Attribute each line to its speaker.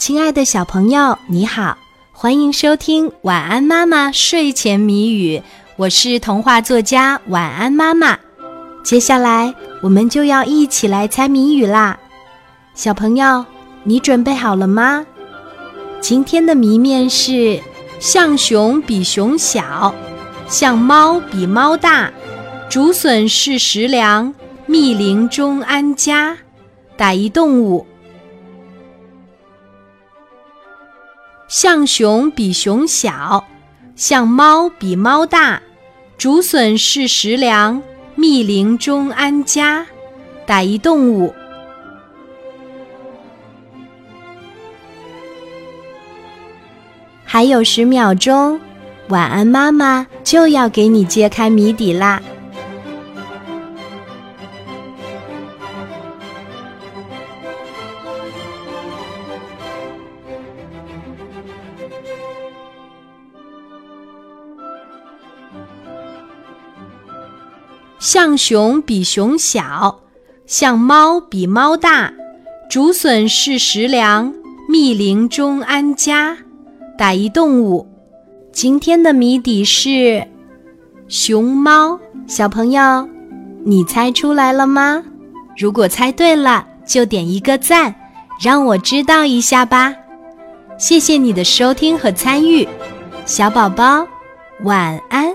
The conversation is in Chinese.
Speaker 1: 亲爱的小朋友，你好，欢迎收听《晚安妈妈睡前谜语》，我是童话作家晚安妈妈。接下来我们就要一起来猜谜语啦，小朋友，你准备好了吗？今天的谜面是：像熊比熊小，像猫比猫大，竹笋是食粮，密林中安家。打一动物。像熊比熊小，像猫比猫大，竹笋是食粮，密林中安家。打一动物。还有十秒钟，晚安妈妈就要给你揭开谜底啦。像熊比熊小，像猫比猫大，竹笋是食粮，密林中安家。打一动物。今天的谜底是熊猫。小朋友，你猜出来了吗？如果猜对了，就点一个赞，让我知道一下吧。谢谢你的收听和参与，小宝宝，晚安。